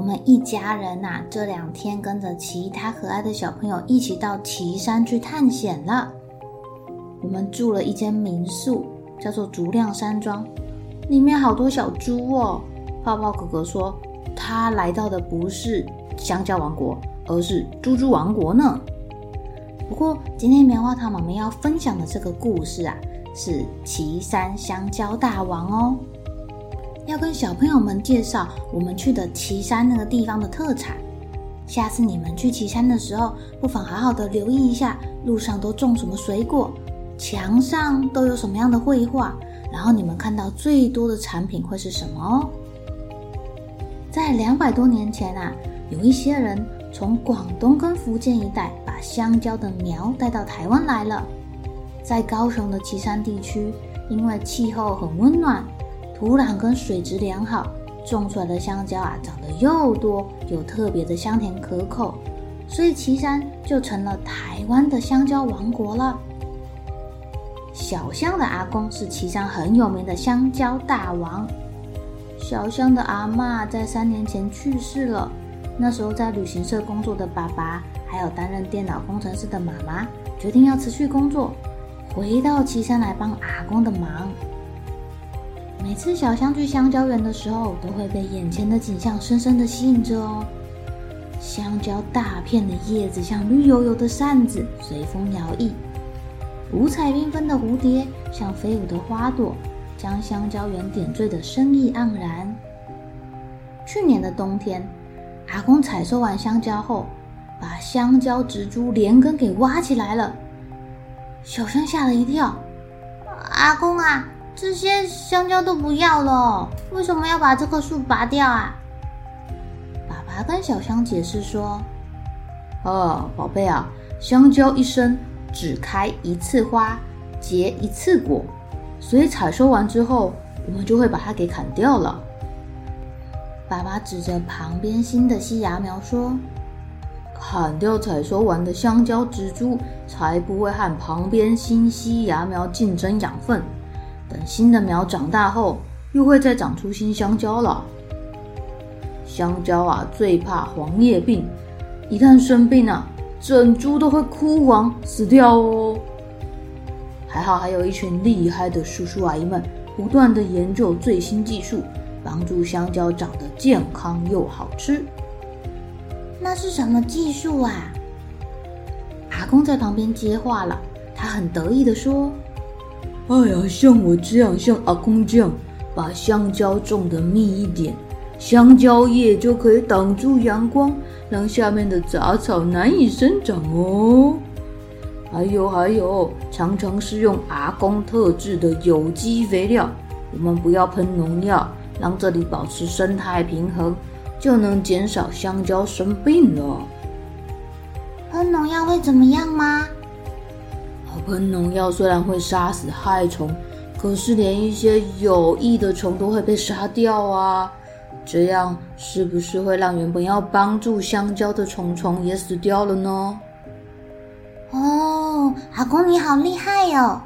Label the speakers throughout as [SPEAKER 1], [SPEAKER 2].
[SPEAKER 1] 我们一家人呐，这两天跟着其他可爱的小朋友一起到旗山去探险了。我们住了一间民宿，叫做竹亮山庄，里面好多小猪哦。泡泡哥哥说，他来到的不是香蕉王国，而是猪猪王国呢。不过，今天棉花糖妈妈要分享的这个故事啊，是旗山香蕉大王哦。要跟小朋友们介绍我们去的旗山那个地方的特产。下次你们去旗山的时候，不妨好好的留意一下路上都种什么水果，墙上都有什么样的绘画，然后你们看到最多的产品会是什么哦？在两百多年前啊，有一些人从广东跟福建一带把香蕉的苗带到台湾来了。在高雄的旗山地区，因为气候很温暖。土壤跟水质良好，种出来的香蕉啊，长得又多又特别的香甜可口，所以旗山就成了台湾的香蕉王国了。小香的阿公是旗山很有名的香蕉大王。小香的阿嬷在三年前去世了，那时候在旅行社工作的爸爸，还有担任电脑工程师的妈妈，决定要辞去工作，回到旗山来帮阿公的忙。每次小香去香蕉园的时候，都会被眼前的景象深深的吸引着哦。香蕉大片的叶子像绿油油的扇子，随风摇曳；五彩缤纷的蝴蝶像飞舞的花朵，将香蕉园点缀得生意盎然。去年的冬天，阿公采收完香蕉后，把香蕉植株连根给挖起来了。小香吓了一跳：“阿公啊！”这些香蕉都不要了，为什么要把这棵树拔掉啊？爸爸跟小香解释说：“哦，宝贝啊，香蕉一生只开一次花，结一次果，所以采收完之后，我们就会把它给砍掉了。”爸爸指着旁边新的新芽苗说：“砍掉采收完的香蕉植株，才不会和旁边新新芽苗竞争养分。”等新的苗长大后，又会再长出新香蕉了。香蕉啊，最怕黄叶病，一旦生病啊，整株都会枯黄死掉哦。还好还有一群厉害的叔叔阿姨们，不断的研究最新技术，帮助香蕉长得健康又好吃。那是什么技术啊？阿公在旁边接话了，他很得意的说。哎呀，像我这样，像阿公这样，把香蕉种得密一点，香蕉叶就可以挡住阳光，让下面的杂草难以生长哦。还有还有，常常是用阿公特制的有机肥料，我们不要喷农药，让这里保持生态平衡，就能减少香蕉生病了。喷农药会怎么样吗？喷农药虽然会杀死害虫，可是连一些有益的虫都会被杀掉啊！这样是不是会让原本要帮助香蕉的虫虫也死掉了呢？哦，阿公你好厉害哟、哦！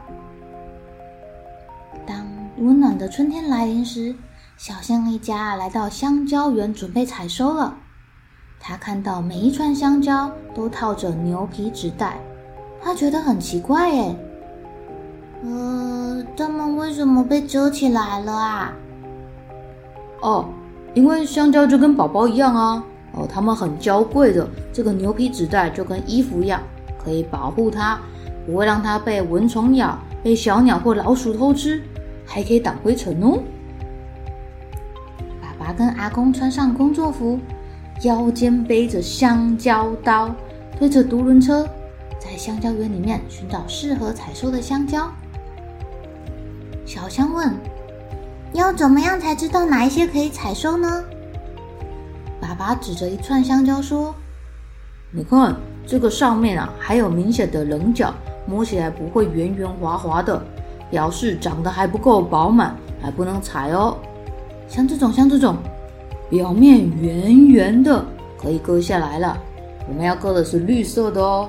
[SPEAKER 1] 当温暖的春天来临时，小象一家来到香蕉园准备采收了。他看到每一串香蕉都套着牛皮纸袋。他觉得很奇怪诶，呃，他们为什么被折起来了啊？哦，因为香蕉就跟宝宝一样啊，
[SPEAKER 2] 哦，他们很娇贵的。这个牛皮纸袋就跟衣服一样，可以保护它，不会让它被蚊虫咬、被小鸟或老鼠偷吃，还可以挡灰尘哦。爸爸跟阿公穿上工作服，腰间背着香蕉刀，推着独轮车，在香蕉园里面寻找适合采收的香蕉。小香问：“
[SPEAKER 1] 要怎么样才知道哪一些可以采收呢？”
[SPEAKER 2] 爸爸指着一串香蕉说：“你看这个上面啊，还有明显的棱角，摸起来不会圆圆滑滑的，表示长得还不够饱满，还不能采哦。像这种，像这种，表面圆圆的，可以割下来了。我们要割的是绿色的哦。”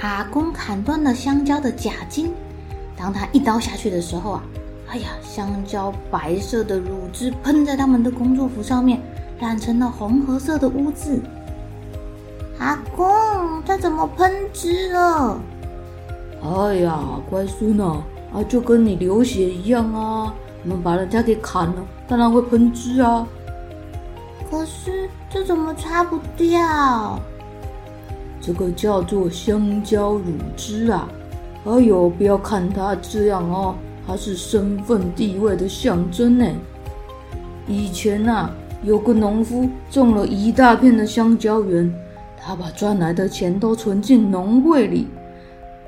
[SPEAKER 1] 阿公砍断了香蕉的假茎，当他一刀下去的时候啊。哎呀，香蕉白色的乳汁喷在他们的工作服上面，染成了红褐色的污渍。阿公，他怎么喷汁了？
[SPEAKER 2] 哎呀，乖孙啊，啊，就跟你流血一样啊！我们把人家给砍了，当然会喷汁啊。
[SPEAKER 1] 可是这怎么擦不掉？
[SPEAKER 2] 这个叫做香蕉乳汁啊！哎呦，不要看它这样哦。它是身份地位的象征呢。以前呐、啊，有个农夫种了一大片的香蕉园，他把赚来的钱都存进农会里。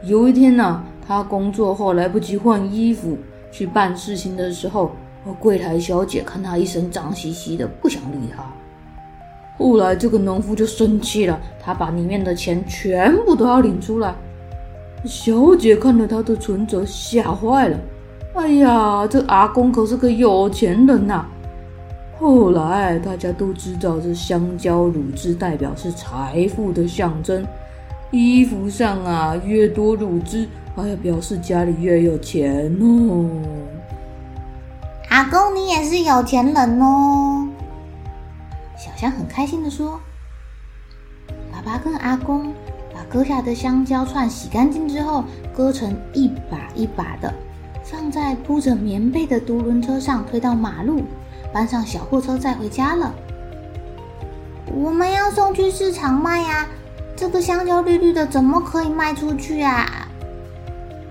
[SPEAKER 2] 有一天呐、啊，他工作后来不及换衣服，去办事情的时候，柜台小姐看他一身脏兮兮的，不想理他。后来这个农夫就生气了，他把里面的钱全部都要领出来。小姐看了他的存折，吓坏了。哎呀，这阿公可是个有钱人呐！后来大家都知道，这香蕉乳汁代表是财富的象征。衣服上啊，越多乳汁，哎呀，表示家里越有钱哦。
[SPEAKER 1] 阿公，你也是有钱人哦！小香很开心地说：“爸爸跟阿公把割下的香蕉串洗干净之后，割成一把一把的。”放在铺着棉被的独轮车上，推到马路，搬上小货车载回家了。我们要送去市场卖呀！这个香蕉绿绿的，怎么可以卖出去啊？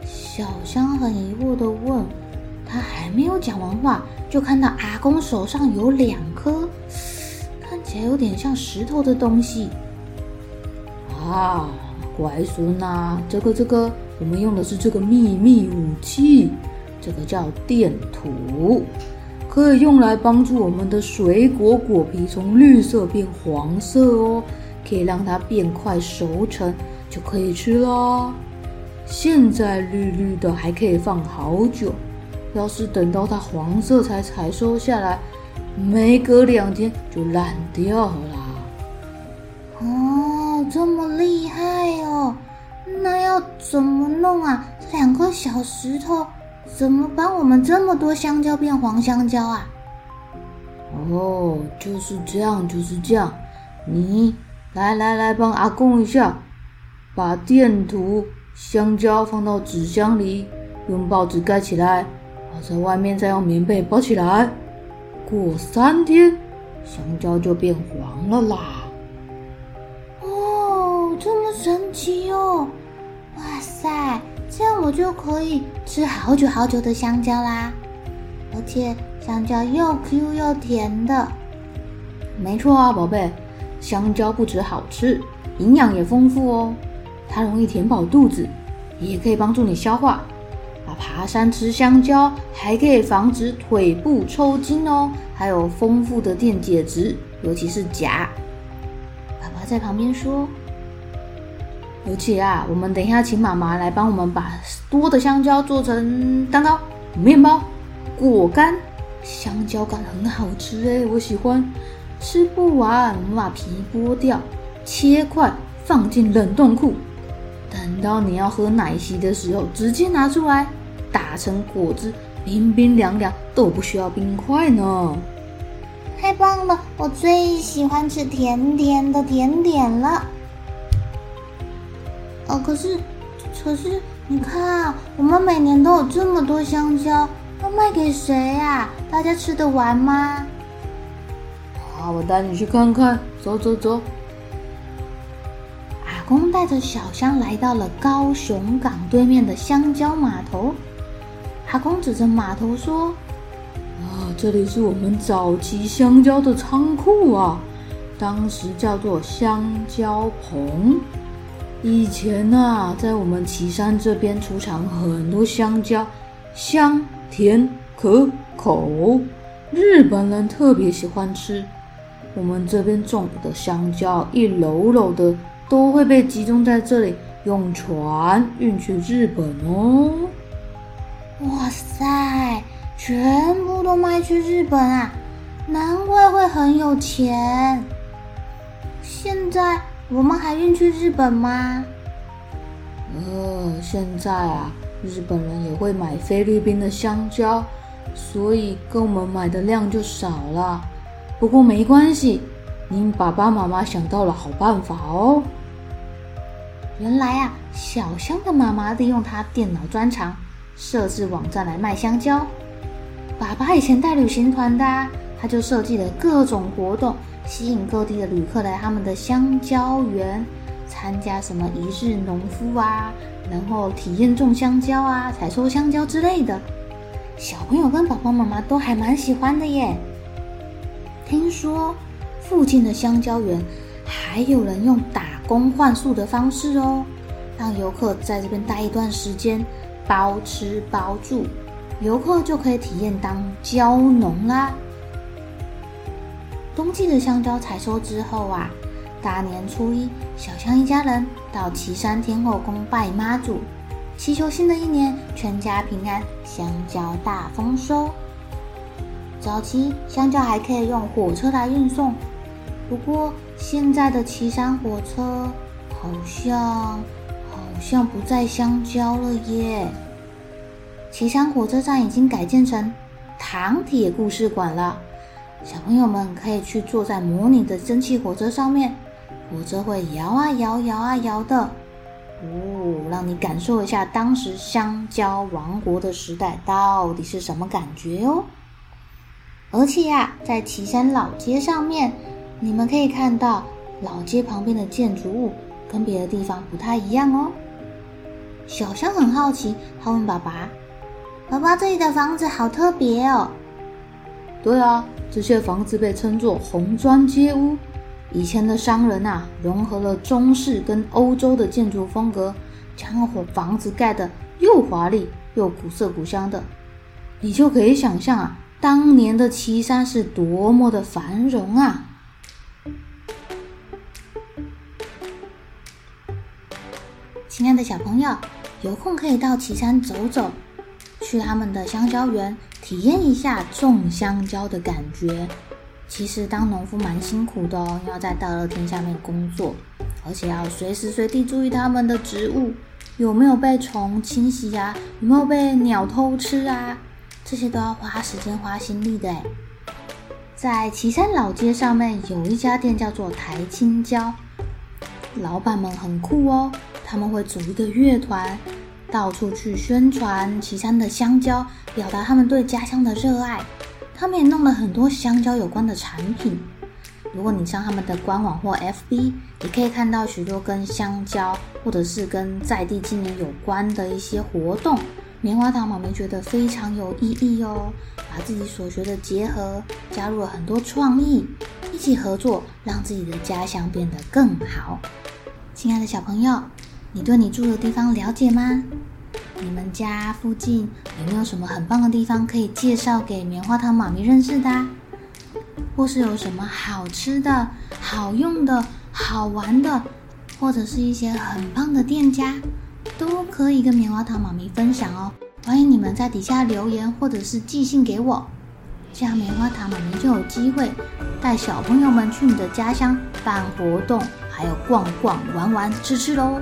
[SPEAKER 1] 小香很疑惑地问。她还没有讲完话，就看到阿公手上有两颗且有点像石头的东西。
[SPEAKER 2] 啊，乖孙呐，这个这个，我们用的是这个秘密武器。这个叫电土，可以用来帮助我们的水果果皮从绿色变黄色哦，可以让它变快熟成，就可以吃啦。现在绿绿的还可以放好久，要是等到它黄色才采收下来，没隔两天就烂掉了。
[SPEAKER 1] 哦，这么厉害哦！那要怎么弄啊？这两颗小石头。怎么把我们这么多香蕉变黄香蕉啊？
[SPEAKER 2] 哦，就是这样，就是这样。你来来来，帮阿公一下，把电图香蕉放到纸箱里，用报纸盖起来，在外面再用棉被包起来。过三天，香蕉就变黄了啦。
[SPEAKER 1] 哦，这么神奇哦！哇塞！这样我就可以吃好久好久的香蕉啦，而且香蕉又 Q 又甜的。
[SPEAKER 2] 没错啊，宝贝，香蕉不止好吃，营养也丰富哦。它容易填饱肚子，也可以帮助你消化。爬山吃香蕉还可以防止腿部抽筋哦，还有丰富的电解质，尤其是钾。
[SPEAKER 1] 爸爸在旁边说。
[SPEAKER 2] 而且啊，我们等一下请妈妈来帮我们把多的香蕉做成蛋糕、面包、果干。香蕉干很好吃哎，我喜欢。吃不完，我们把皮剥掉，切块放进冷冻库。等到你要喝奶昔的时候，直接拿出来打成果汁，冰冰凉凉，都不需要冰块呢。
[SPEAKER 1] 太棒了，我最喜欢吃甜甜的甜点了。哦，可是，可是，你看，我们每年都有这么多香蕉，要卖给谁呀？大家吃得完吗？
[SPEAKER 2] 好，我带你去看看，走走走。
[SPEAKER 1] 阿公带着小香来到了高雄港对面的香蕉码头。阿公指着码头说：“
[SPEAKER 2] 啊，这里是我们早期香蕉的仓库啊，当时叫做香蕉棚。以前啊，在我们岐山这边出产很多香蕉，香甜可口，日本人特别喜欢吃。我们这边种的香蕉一篓篓的，都会被集中在这里，用船运去日本哦。”
[SPEAKER 1] 哇塞，全部都卖去日本啊！难怪会很有钱。现在我们还运去日本吗？
[SPEAKER 2] 呃，现在啊，日本人也会买菲律宾的香蕉，所以跟我们买的量就少了。不过没关系，您爸爸妈妈想到了好办法哦。
[SPEAKER 1] 原来啊，小香的妈妈利用她电脑专长。设置网站来卖香蕉。爸爸以前带旅行团的啊，他就设计了各种活动，吸引各地的旅客来他们的香蕉园参加什么一日农夫啊，然后体验种香蕉啊、采收香蕉之类的。小朋友跟爸爸妈妈都还蛮喜欢的耶。听说附近的香蕉园还有人用打工换宿的方式哦，让游客在这边待一段时间。包吃包住，游客就可以体验当蕉农啦。冬季的香蕉采收之后啊，大年初一，小香一家人到旗山天后宫拜妈祖，祈求新的一年全家平安，香蕉大丰收。早期香蕉还可以用火车来运送，不过现在的旗山火车好像。好像不载香蕉了耶！岐山火车站已经改建成糖铁故事馆了，小朋友们可以去坐在模拟的蒸汽火车上面，火车会摇啊摇，摇啊摇的，哦，让你感受一下当时香蕉王国的时代到底是什么感觉哦。而且呀，在岐山老街上面，你们可以看到老街旁边的建筑物跟别的地方不太一样哦。小香很好奇，她问爸爸：“爸爸，这里的房子好特别哦。”“
[SPEAKER 2] 对啊，这些房子被称作红砖街屋。以前的商人啊，融合了中式跟欧洲的建筑风格，将房子盖得又华丽又古色古香的。你就可以想象啊，当年的岐山是多么的繁荣啊！”
[SPEAKER 1] 亲爱的小朋友。有空可以到旗山走走，去他们的香蕉园体验一下种香蕉的感觉。其实当农夫蛮辛苦的哦，要在大热天下面工作，而且要随时随地注意他们的植物有没有被虫侵袭啊，有没有被鸟偷吃啊，这些都要花时间花心力的。在旗山老街上面有一家店叫做台青椒，老板们很酷哦。他们会组一个乐团，到处去宣传旗山的香蕉，表达他们对家乡的热爱。他们也弄了很多香蕉有关的产品。如果你上他们的官网或 FB，也可以看到许多跟香蕉或者是跟在地青年有关的一些活动。棉花糖妈咪觉得非常有意义哦，把自己所学的结合，加入了很多创意，一起合作，让自己的家乡变得更好。亲爱的小朋友。你对你住的地方了解吗？你们家附近有没有什么很棒的地方可以介绍给棉花糖妈咪认识的？或是有什么好吃的、好用的、好玩的，或者是一些很棒的店家，都可以跟棉花糖妈咪分享哦。欢迎你们在底下留言，或者是寄信给我，这样棉花糖妈咪就有机会带小朋友们去你的家乡办活动，还有逛逛、玩玩、吃吃喽。